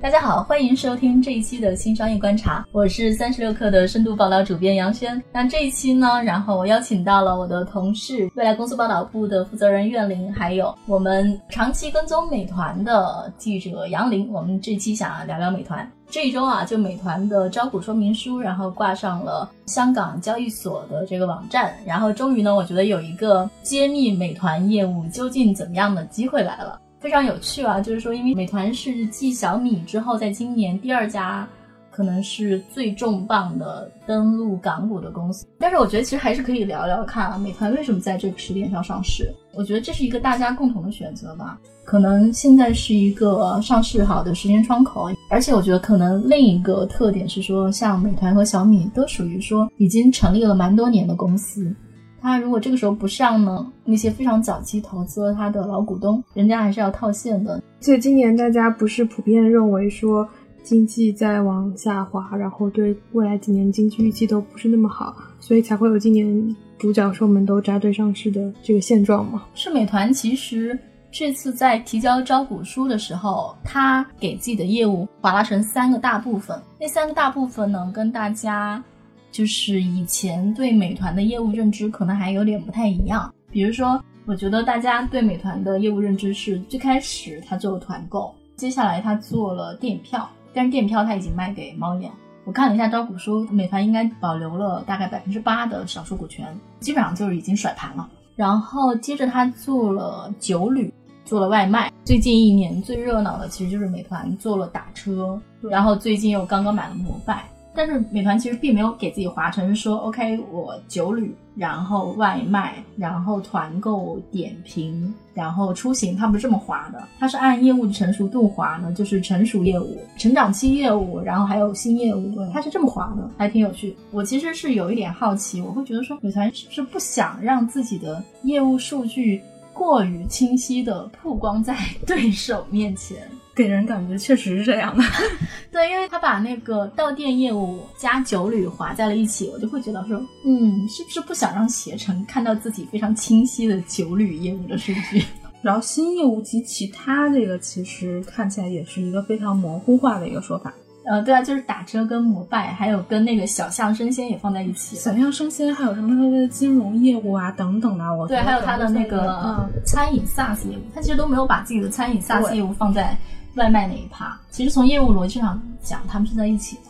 大家好，欢迎收听这一期的新商业观察，我是三十六氪的深度报道主编杨轩。那这一期呢，然后我邀请到了我的同事，未来公司报道部的负责人苑林，还有我们长期跟踪美团的记者杨林。我们这期想聊聊美团。这一周啊，就美团的招股说明书，然后挂上了香港交易所的这个网站，然后终于呢，我觉得有一个揭秘美团业务究竟怎么样的机会来了。非常有趣啊，就是说，因为美团是继小米之后，在今年第二家，可能是最重磅的登陆港股的公司。但是我觉得其实还是可以聊聊看啊，美团为什么在这个时点上上市？我觉得这是一个大家共同的选择吧。可能现在是一个上市好的时间窗口，而且我觉得可能另一个特点是说，像美团和小米都属于说已经成立了蛮多年的公司。他如果这个时候不上呢，那些非常早期投资了他的老股东，人家还是要套现的。所以今年大家不是普遍认为说经济在往下滑，然后对未来几年经济预期都不是那么好，所以才会有今年独角兽们都扎堆上市的这个现状吗？是美团其实这次在提交招股书的时候，他给自己的业务划拉成三个大部分，那三个大部分呢，跟大家。就是以前对美团的业务认知可能还有点不太一样，比如说，我觉得大家对美团的业务认知是最开始他做了团购，接下来他做了电影票，但是电影票他已经卖给猫眼。我看了一下招股书，美团应该保留了大概百分之八的少数股权，基本上就是已经甩盘了。然后接着他做了酒旅，做了外卖。最近一年最热闹的其实就是美团做了打车，然后最近又刚刚买了摩拜。但是美团其实并没有给自己划成说，OK，我酒旅，然后外卖，然后团购、点评，然后出行，它不是这么划的，它是按业务的成熟度划的，就是成熟业务、成长期业务，然后还有新业务，它是这么划的，还挺有趣。我其实是有一点好奇，我会觉得说，美团是不是不想让自己的业务数据过于清晰的曝光在 对手面前？给人感觉确实是这样的，对，因为他把那个到店业务加酒旅划在了一起，我就会觉得说，嗯，是不是不想让携程看到自己非常清晰的酒旅业务的数据？然后新业务及其他这个其实看起来也是一个非常模糊化的一个说法。呃，对啊，就是打车跟摩拜，还有跟那个小象生鲜也放在一起。小象生鲜还有什么它的金融业务啊等等啊，我对，还有它的那个餐饮 SaaS 业务，它其实都没有把自己的餐饮 SaaS 业务放在。外卖那一趴，其实从业务逻辑上讲，他们是在一起的。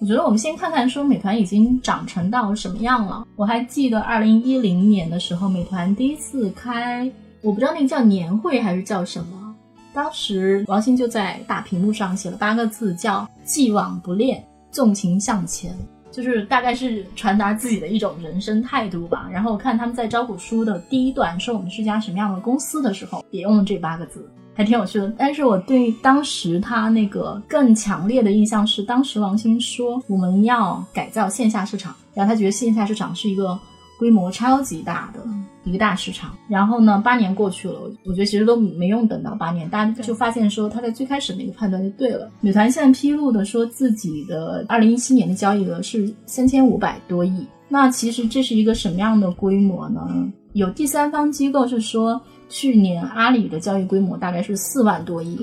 我觉得我们先看看说美团已经长成到什么样了。我还记得二零一零年的时候，美团第一次开，我不知道那个叫年会还是叫什么，当时王兴就在大屏幕上写了八个字，叫“既往不恋，纵情向前”，就是大概是传达自己的一种人生态度吧。然后我看他们在招股书的第一段说我们是家什么样的公司的时候，也用了这八个字。还挺有趣的，但是我对当时他那个更强烈的印象是，当时王兴说我们要改造线下市场，然后他觉得线下市场是一个规模超级大的一个大市场。然后呢，八年过去了，我觉得其实都没用等到八年，大家就发现说他在最开始那个判断就对了。美团现在披露的说自己的二零一七年的交易额是三千五百多亿，那其实这是一个什么样的规模呢？有第三方机构是说。去年阿里的交易规模大概是四万多亿，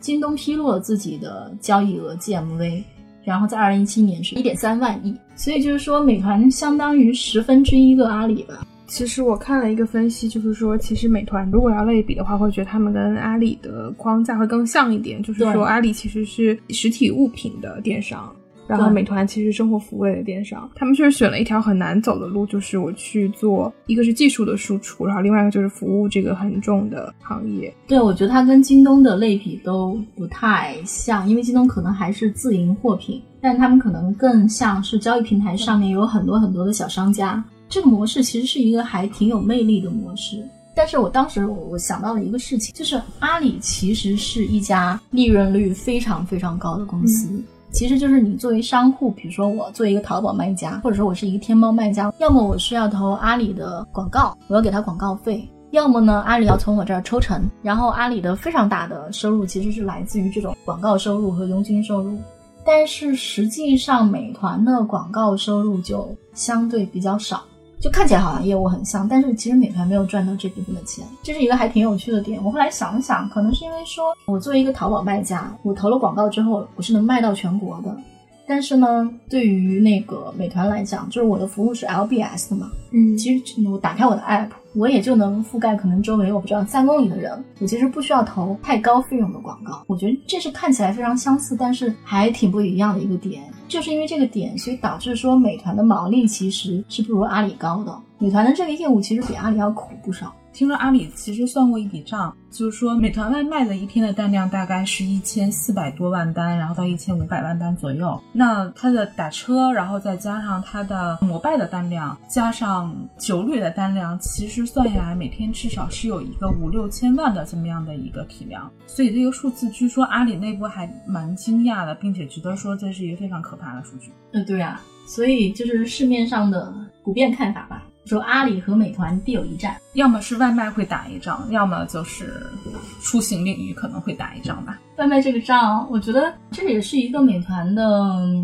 京东披露了自己的交易额 GMV，然后在二零一七年是一点三万亿，所以就是说美团相当于十分之一个阿里吧。其实我看了一个分析，就是说其实美团如果要类比的话，会觉得他们跟阿里的框架会更像一点，就是说阿里其实是实体物品的电商。然后美团其实生活服务类的电商，他们确实选了一条很难走的路，就是我去做一个是技术的输出，然后另外一个就是服务这个很重的行业。对，我觉得它跟京东的类比都不太像，因为京东可能还是自营货品，但他们可能更像是交易平台上面有很多很多的小商家。这个模式其实是一个还挺有魅力的模式。但是我当时我我想到了一个事情，就是阿里其实是一家利润率非常非常高的公司。其实就是你作为商户，比如说我作为一个淘宝卖家，或者说我是一个天猫卖家，要么我是要投阿里的广告，我要给他广告费，要么呢，阿里要从我这儿抽成，然后阿里的非常大的收入其实是来自于这种广告收入和佣金收入，但是实际上美团的广告收入就相对比较少，就看起来好像业务很像，但是其实美团没有赚到这部分的钱，这是一个还挺有趣的点。我后来想了想，可能是因为说我作为一个淘宝卖家，我投了广告之后，我是能卖到全国的。但是呢，对于那个美团来讲，就是我的服务是 LBS 的嘛，嗯，其实我打开我的 app，我也就能覆盖可能周围我不知道三公里的人，我其实不需要投太高费用的广告。我觉得这是看起来非常相似，但是还挺不一样的一个点。就是因为这个点，所以导致说美团的毛利其实是不如阿里高的。美团的这个业务其实比阿里要苦不少。听说阿里其实算过一笔账，就是说美团外卖的一天的单量大概是一千四百多万单，然后到一千五百万单左右。那它的打车，然后再加上它的摩拜的单量，加上酒旅的单量，其实算下来每天至少是有一个五六千万的这么样的一个体量。所以这个数字，据说阿里内部还蛮惊讶的，并且觉得说这是一个非常可怕的数据。嗯，对啊，所以就是市面上的 普遍看法吧。说阿里和美团必有一战，要么是外卖会打一仗，要么就是出行领域可能会打一仗吧。外卖这个仗，我觉得这也是一个美团的，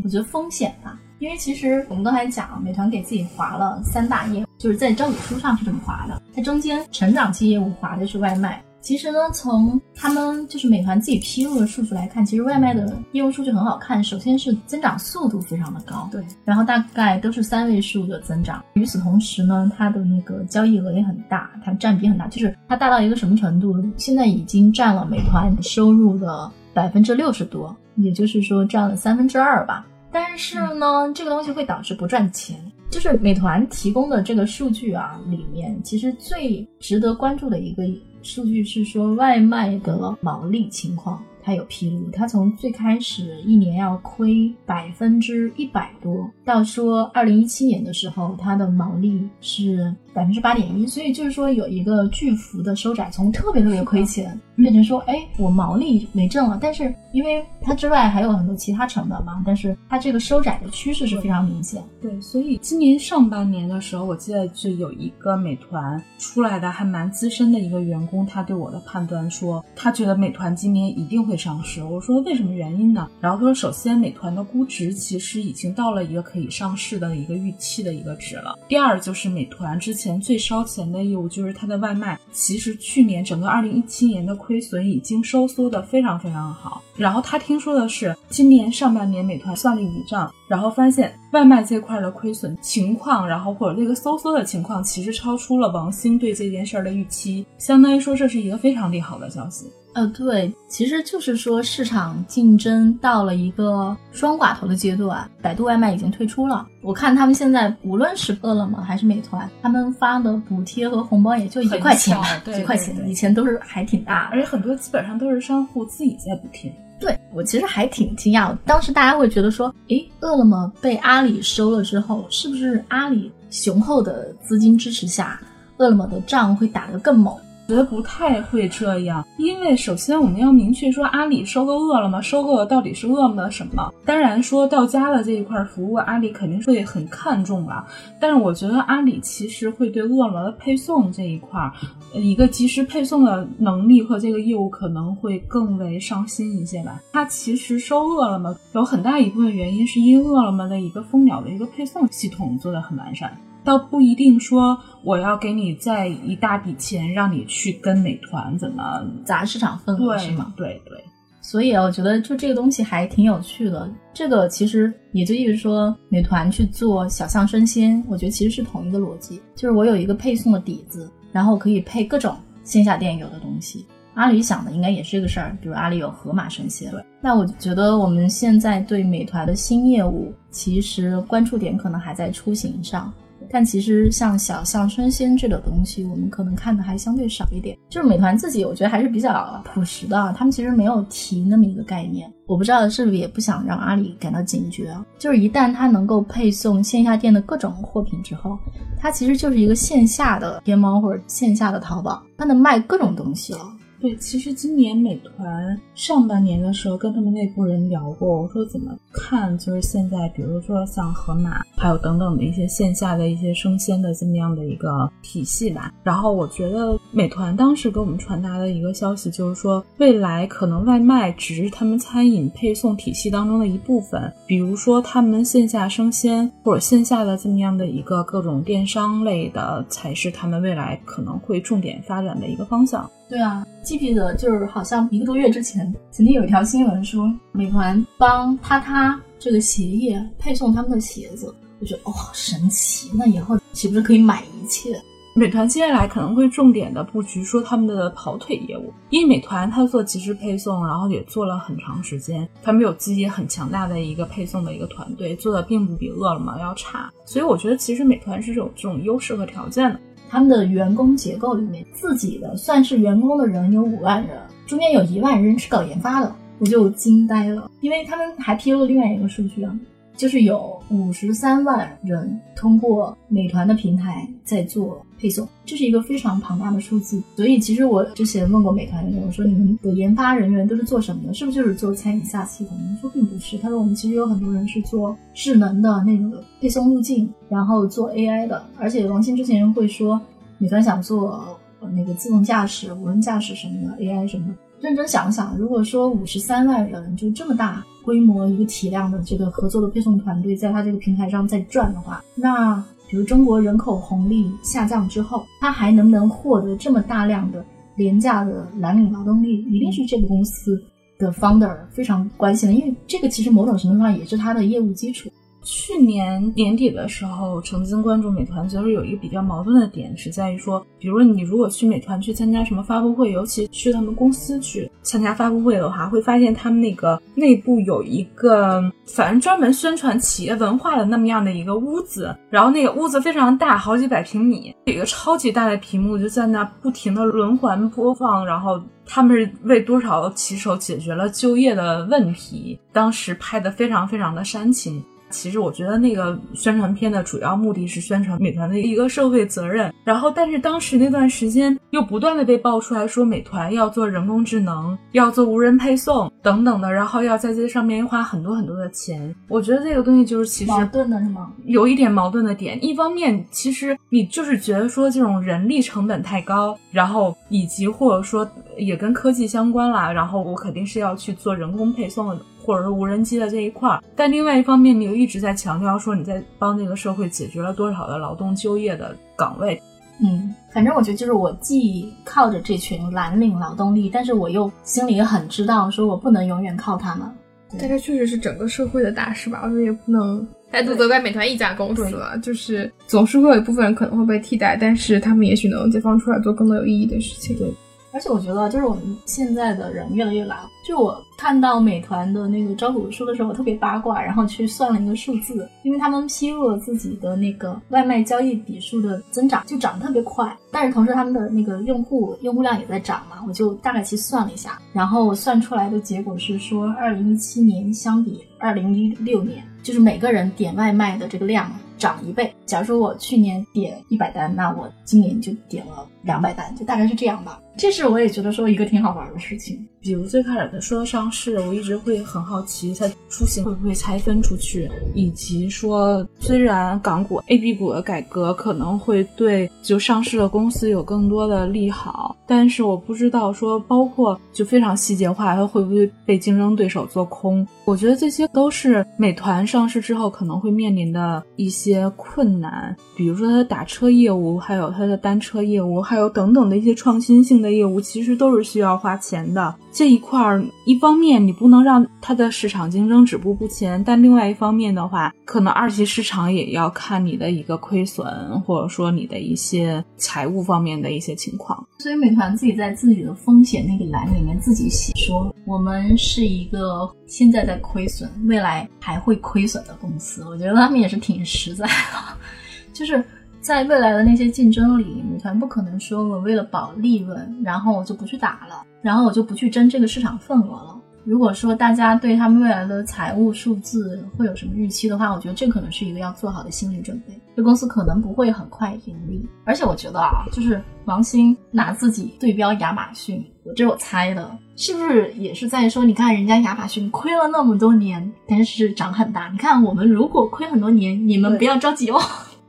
我觉得风险吧。因为其实我们刚才讲，美团给自己划了三大业务，就是在招股书上是这么划的，它中间成长期业务划的是外卖。其实呢，从他们就是美团自己披露的数据来看，其实外卖的业务数据很好看。首先是增长速度非常的高，对，然后大概都是三位数的增长。与此同时呢，它的那个交易额也很大，它占比很大，就是它大到一个什么程度？现在已经占了美团收入的百分之六十多，也就是说占了三分之二吧。但是呢，这个东西会导致不赚钱。就是美团提供的这个数据啊，里面其实最值得关注的一个。数据是说外卖的毛利情况，它有披露，它从最开始一年要亏百分之一百多，到说二零一七年的时候，它的毛利是。百分之八点一，所以就是说有一个巨幅的收窄，从特别特别亏钱变成说，哎，我毛利没挣了，但是因为它之外还有很多其他成本嘛，但是它这个收窄的趋势是非常明显。对，所以今年上半年的时候，我记得就有一个美团出来的还蛮资深的一个员工，他对我的判断说，他觉得美团今年一定会上市。我说为什么原因呢？然后他说，首先美团的估值其实已经到了一个可以上市的一个预期的一个值了。第二就是美团之。前最烧钱的业务就是它的外卖，其实去年整个二零一七年的亏损已经收缩的非常非常好。然后他听说的是，今年上半年美团算了一笔账，然后发现外卖这块的亏损情况，然后或者这个收缩的情况，其实超出了王兴对这件事儿的预期，相当于说这是一个非常利好的消息。呃，对，其实就是说市场竞争到了一个双寡头的阶段，百度外卖已经退出了。我看他们现在无论是饿了么还是美团，他们发的补贴和红包也就一块钱，几块钱，以前都是还挺大，而且很多基本上都是商户自己在补贴。对我其实还挺惊讶，当时大家会觉得说，诶，饿了么被阿里收了之后，是不是阿里雄厚的资金支持下，饿了么的仗会打得更猛？觉得不太会这样，因为首先我们要明确说，阿里收购饿了么，收购的到底是饿了么的什么？当然说到家的这一块服务，阿里肯定会很看重了。但是我觉得阿里其实会对饿了么的配送这一块，一个及时配送的能力和这个业务可能会更为上心一些吧。它其实收饿了么有很大一部分原因是因为饿了么的一个蜂鸟的一个配送系统做的很完善。倒不一定说我要给你再一大笔钱，让你去跟美团怎么砸市场份额，是吗？对对。所以啊我觉得就这个东西还挺有趣的。这个其实也就意味着说，美团去做小象生鲜，我觉得其实是同一个逻辑，就是我有一个配送的底子，然后可以配各种线下店有的东西。阿里想的应该也是这个事儿，比如阿里有盒马生鲜。对。那我觉得我们现在对美团的新业务，其实关注点可能还在出行上。但其实像小象生鲜这个东西，我们可能看的还相对少一点。就是美团自己，我觉得还是比较朴实的，他们其实没有提那么一个概念。我不知道是不是也不想让阿里感到警觉。就是一旦它能够配送线下店的各种货品之后，它其实就是一个线下的天猫或者线下的淘宝，它能卖各种东西了。对，其实今年美团上半年的时候跟他们内部人聊过，我说怎么看，就是现在比如说像盒马，还有等等的一些线下的一些生鲜的这么样的一个体系吧。然后我觉得美团当时给我们传达的一个消息就是说，未来可能外卖只是他们餐饮配送体系当中的一部分，比如说他们线下生鲜或者线下的这么样的一个各种电商类的，才是他们未来可能会重点发展的一个方向。对啊，记不记得就是好像一个多月之前，曾经有一条新闻说，美团帮他他这个鞋业配送他们的鞋子，我觉得哦，神奇！那以后岂不是可以买一切？美团接下来可能会重点的布局说他们的跑腿业务，因为美团它做即时配送，然后也做了很长时间，他们有自己很强大的一个配送的一个团队，做的并不比饿了么要差，所以我觉得其实美团是有这种优势和条件的。他们的员工结构里面，自己的算是员工的人有五万人，中间有一万人是搞研发的，我就惊呆了，因为他们还披露另外一个数据啊。就是有五十三万人通过美团的平台在做配送，这是一个非常庞大的数字。所以其实我之前问过美团的人，我说你们的研发人员都是做什么的？是不是就是做餐饮 SaaS 系统？他说并不是，他说我们其实有很多人是做智能的那个配送路径，然后做 AI 的。而且王鑫之前会说，美团想做那个自动驾驶、无人驾驶什么的 AI 什么的。认真想想，如果说五十三万人就这么大规模一个体量的这个合作的配送团队，在它这个平台上在转的话，那比如中国人口红利下降之后，它还能不能获得这么大量的廉价的蓝领劳动力，一定是这个公司的 founder 非常关心的，因为这个其实某种程度上也是它的业务基础。去年年底的时候，曾经关注美团，觉得有一个比较矛盾的点是在于说，比如你如果去美团去参加什么发布会，尤其去他们公司去参加发布会的话，会发现他们那个内部有一个反正专门宣传企业文化的那么样的一个屋子，然后那个屋子非常大，好几百平米，有一个超级大的屏幕就在那不停的轮环播放，然后他们是为多少骑手解决了就业的问题，当时拍的非常非常的煽情。其实我觉得那个宣传片的主要目的是宣传美团的一个社会责任，然后但是当时那段时间又不断的被爆出来说美团要做人工智能，要做无人配送等等的，然后要在这上面花很多很多的钱。我觉得这个东西就是其实矛盾的是吗？有一点矛盾的点，一方面其实你就是觉得说这种人力成本太高，然后以及或者说也跟科技相关啦，然后我肯定是要去做人工配送的。或者是无人机的这一块儿，但另外一方面，你又一直在强调说你在帮这个社会解决了多少的劳动就业的岗位。嗯，反正我觉得就是我既靠着这群蓝领劳动力，但是我又心里很知道，说我不能永远靠他们。但这确实是整个社会的大事吧？我觉得也不能 单独责怪美团一家公司了，就是总是会有一部分人可能会被替代，但是他们也许能解放出来做更多有意义的事情。对。而且我觉得，就是我们现在的人越来越懒。就我看到美团的那个招股书的时候，我特别八卦，然后去算了一个数字，因为他们披露了自己的那个外卖交易笔数的增长，就涨得特别快。但是同时，他们的那个用户用户量也在涨嘛，我就大概去算了一下，然后算出来的结果是说，二零一七年相比二零一六年，就是每个人点外卖的这个量。涨一倍。假如说我去年点一百单，那我今年就点了两百单，就大概是这样吧。这是我也觉得说一个挺好玩的事情。比如最开始他说上市，我一直会很好奇，它出行会不会拆分出去，以及说虽然港股 A、B 股的改革可能会对就上市的公司有更多的利好，但是我不知道说包括就非常细节化，它会不会被竞争对手做空。我觉得这些都是美团上市之后可能会面临的一些困难，比如说它的打车业务，还有它的单车业务，还有等等的一些创新性的业务，其实都是需要花钱的。这一块儿，一方面你不能让它的市场竞争止步不前，但另外一方面的话，可能二级市场也要看你的一个亏损，或者说你的一些财务方面的一些情况。所以美团自己在自己的风险那个栏里面自己写说，我们是一个现在在亏损，未来还会亏损的公司。我觉得他们也是挺实在的，就是。在未来的那些竞争里，美团不可能说我为了保利润，然后我就不去打了，然后我就不去争这个市场份额了。如果说大家对他们未来的财务数字会有什么预期的话，我觉得这可能是一个要做好的心理准备。这公司可能不会很快盈利，而且我觉得啊，就是王兴拿自己对标亚马逊，我这我猜的，是不是也是在说，你看人家亚马逊亏了那么多年，但是涨很大，你看我们如果亏很多年，你们不要着急哦。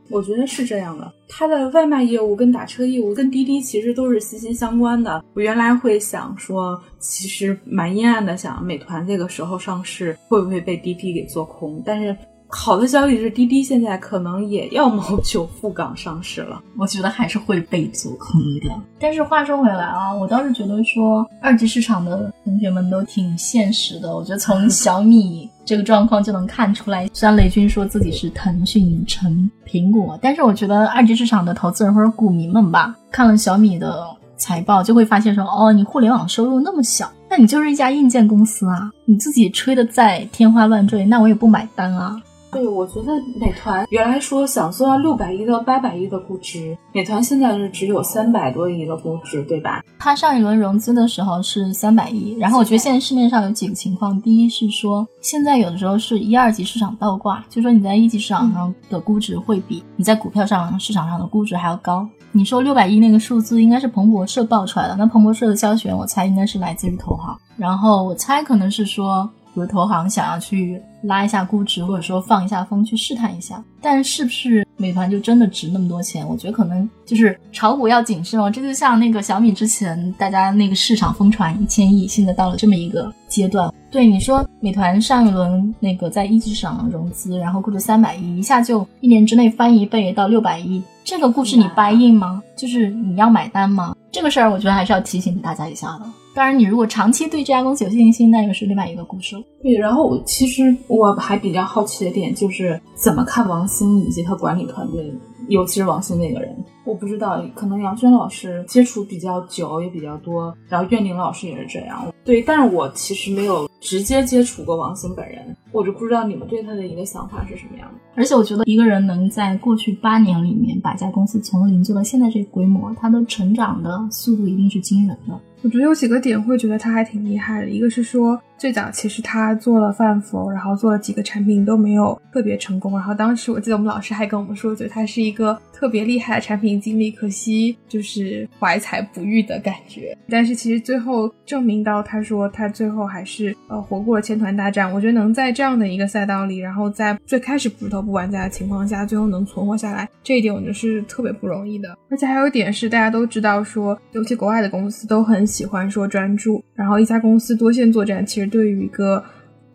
我觉得是这样的，它的外卖业务跟打车业务跟滴滴其实都是息息相关的。我原来会想说，其实蛮阴暗的，想美团这个时候上市会不会被滴滴给做空？但是好的消息是，滴滴现在可能也要谋求赴港上市了。我觉得还是会被做空的。但是话说回来啊，我倒是觉得说二级市场的同学们都挺现实的。我觉得从小米。这个状况就能看出来，虽然雷军说自己是腾讯成苹果，但是我觉得二级市场的投资人或者股民们吧，看了小米的财报，就会发现说，哦，你互联网收入那么小，那你就是一家硬件公司啊，你自己吹的再天花乱坠，那我也不买单啊。对，我觉得美团原来说想做到六百亿到八百亿的估值，美团现在是只有三百多亿的估值，对吧？它上一轮融资的时候是三百亿，然后我觉得现在市面上有几个情况，第一是说现在有的时候是一二级市场倒挂，就说你在一级市场上的估值会比你在股票上市场上的估值还要高。你说六百亿那个数字应该是彭博社报出来的，那彭博社的消息源我猜应该是来自于投行，然后我猜可能是说。比如投行想要去拉一下估值，或者说放一下风去试探一下，但是不是美团就真的值那么多钱？我觉得可能就是炒股要谨慎哦。这就像那个小米之前大家那个市场疯传一千亿，现在到了这么一个阶段。对你说，美团上一轮那个在一级市场融资，然后估值三百亿，一下就一年之内翻一倍到六百亿，这个故事你 buy in 吗？就是你要买单吗？这个事儿我觉得还是要提醒大家一下的。当然，你如果长期对这家公司有信心，那又是另外一个故事了。对，然后其实我还比较好奇的点就是怎么看王兴以及他管理团队，尤其是王兴那个人。我不知道，可能杨轩老师接触比较久，也比较多，然后苑宁老师也是这样。对，但是我其实没有直接接触过王兴本人，我就不知道你们对他的一个想法是什么样的。而且我觉得一个人能在过去八年里面把一家公司从零做到现在这个规模，他的成长的速度一定是惊人的。我觉得有几个点会觉得他还挺厉害的，一个是说最早其实他做了饭否，然后做了几个产品都没有特别成功，然后当时我记得我们老师还跟我们说，觉得他是一个特别厉害的产品经理，可惜就是怀才不遇的感觉。但是其实最后证明到，他说他最后还是呃活过了千团大战。我觉得能在这样的一个赛道里，然后在最开始不是头部玩家的情况下，最后能存活下来，这一点我觉得是特别不容易的。而且还有一点是大家都知道说，尤其国外的公司都很。喜欢说专注，然后一家公司多线作战，其实对于一个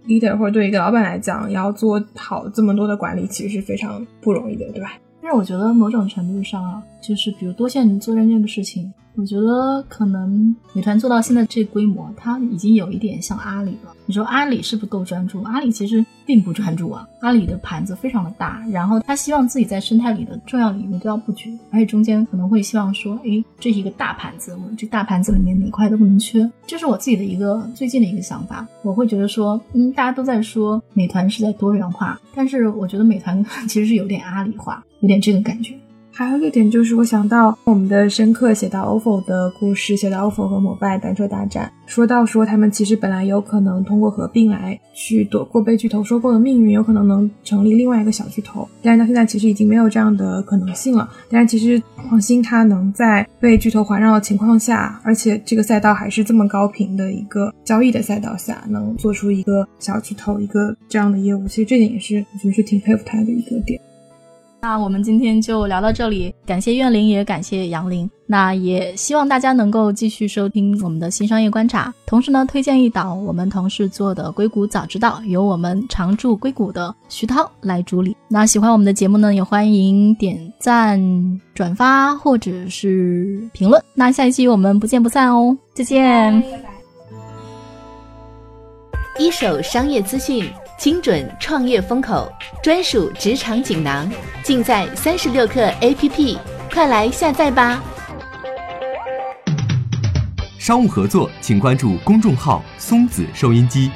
leader 或者对于一个老板来讲，要做好这么多的管理，其实是非常不容易的，对吧？但是我觉得某种程度上，就是比如多线作战这个事情。我觉得可能美团做到现在这规模，它已经有一点像阿里了。你说阿里是不够专注？阿里其实并不专注啊。阿里的盘子非常的大，然后他希望自己在生态里的重要领域都要布局，而且中间可能会希望说，哎，这是一个大盘子，我这大盘子里面哪块都不能缺。这是我自己的一个最近的一个想法。我会觉得说，嗯，大家都在说美团是在多元化，但是我觉得美团 其实是有点阿里化，有点这个感觉。还有一个点就是，我想到我们的深刻写到 ofo 的故事，写到 ofo 和摩拜单车大战，说到说他们其实本来有可能通过合并来去躲过被巨头收购的命运，有可能能成立另外一个小巨头，但是到现在其实已经没有这样的可能性了。但是其实黄兴他能在被巨头环绕的情况下，而且这个赛道还是这么高频的一个交易的赛道下，能做出一个小巨头一个这样的业务，其实这点也是我觉得是挺佩服他的一个点。那我们今天就聊到这里，感谢苑玲，也感谢杨林。那也希望大家能够继续收听我们的新商业观察，同时呢，推荐一档我们同事做的《硅谷早知道》，由我们常驻硅谷的徐涛来主理。那喜欢我们的节目呢，也欢迎点赞、转发或者是评论。那下一期我们不见不散哦，再见，拜拜。一手商业资讯。精准创业风口，专属职场锦囊，尽在三十六课 APP，快来下载吧！商务合作，请关注公众号“松子收音机”。